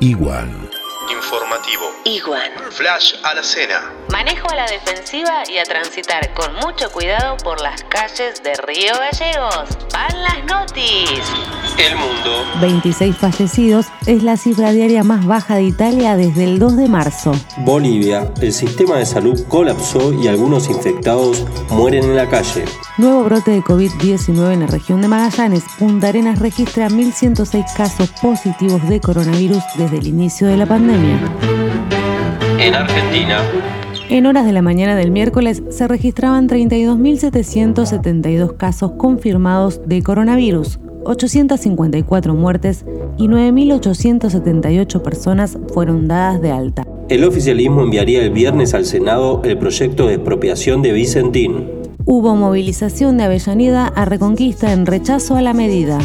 Igual. Informativo. Igual. Flash a la cena. Manejo a la defensiva y a transitar con mucho cuidado por las calles de Río Gallegos. Van las notis. El mundo. 26 fallecidos es la cifra diaria más baja de Italia desde el 2 de marzo. Bolivia, el sistema de salud colapsó y algunos infectados mueren en la calle. Nuevo brote de COVID-19 en la región de Magallanes. Punta Arenas registra 1.106 casos positivos de coronavirus desde el inicio de la pandemia. En Argentina, En horas de la mañana del miércoles se registraban 32.772 casos confirmados de coronavirus, 854 muertes y 9.878 personas fueron dadas de alta. el oficialismo enviaría el viernes al Senado el proyecto de expropiación de Vicentín. Hubo movilización de Avellaneda a Reconquista en rechazo a la medida.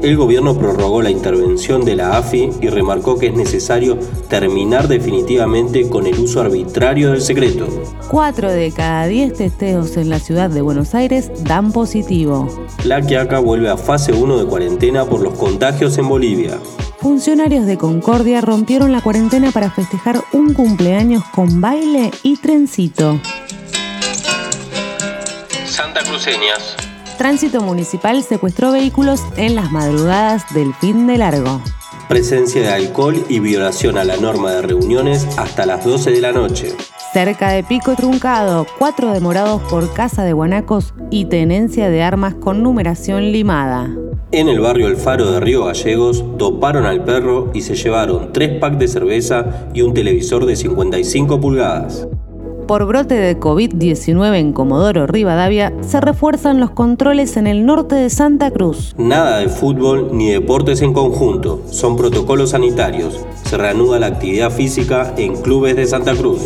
El gobierno prorrogó la intervención de la AFI y remarcó que es necesario terminar definitivamente con el uso arbitrario del secreto. Cuatro de cada 10 testeos en la ciudad de Buenos Aires dan positivo. La Quiaca vuelve a fase 1 de cuarentena por los contagios en Bolivia. Funcionarios de Concordia rompieron la cuarentena para festejar un cumpleaños con baile y trencito. Santa Cruceñas. Tránsito Municipal secuestró vehículos en las madrugadas del fin de largo. Presencia de alcohol y violación a la norma de reuniones hasta las 12 de la noche. Cerca de Pico Truncado, cuatro demorados por casa de guanacos y tenencia de armas con numeración limada. En el barrio El Faro de Río Gallegos toparon al perro y se llevaron tres packs de cerveza y un televisor de 55 pulgadas. Por brote de COVID-19 en Comodoro Rivadavia, se refuerzan los controles en el norte de Santa Cruz. Nada de fútbol ni deportes en conjunto, son protocolos sanitarios. Se reanuda la actividad física en clubes de Santa Cruz.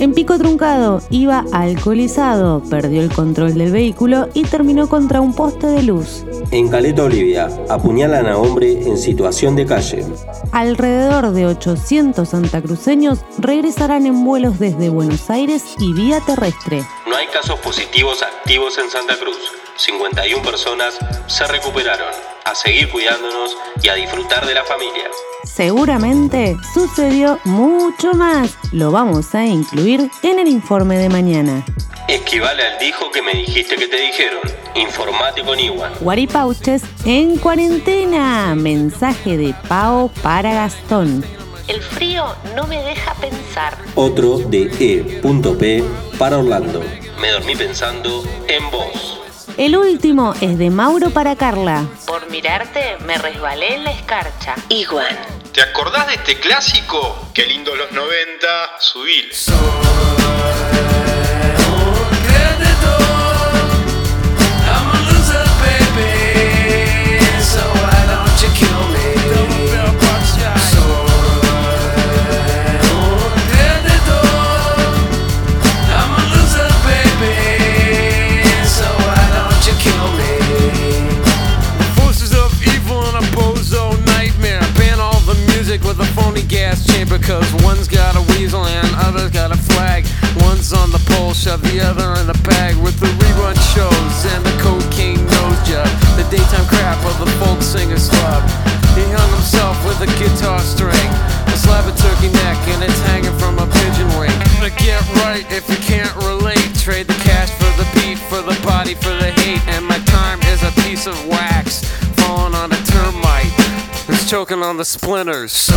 En Pico Truncado iba alcoholizado, perdió el control del vehículo y terminó contra un poste de luz. En Caleta, Olivia, apuñalan a hombre en situación de calle. Alrededor de 800 santacruceños regresarán en vuelos desde Buenos Aires y vía terrestre. No hay casos positivos activos en Santa Cruz. 51 personas se recuperaron. A seguir cuidándonos y a disfrutar de la familia. Seguramente sucedió mucho más. Lo vamos a incluir en el informe de mañana. Esquivale al dijo que me dijiste que te dijeron. Informate con. Guaripauches en cuarentena. Mensaje de Pau para Gastón. El frío no me deja pensar. Otro de E.P. para Orlando. Me dormí pensando en vos. El último es de Mauro para Carla. Por mirarte me resbalé en la escarcha. Igual. ¿Te acordás de este clásico? Qué lindo los 90. Subile. Cause one's got a weasel and other's got a flag. One's on the pole, shove the other in the bag. With the rerun shows and the cocaine nose job. The daytime crap of the folk singer's club. He hung himself with a guitar string. A slab of turkey neck and it's hanging from a pigeon wing. But get right if you can't relate. Trade the cash for the beat, for the body, for the hate. And my time is a piece of wax falling on a termite. Who's choking on the splinters. So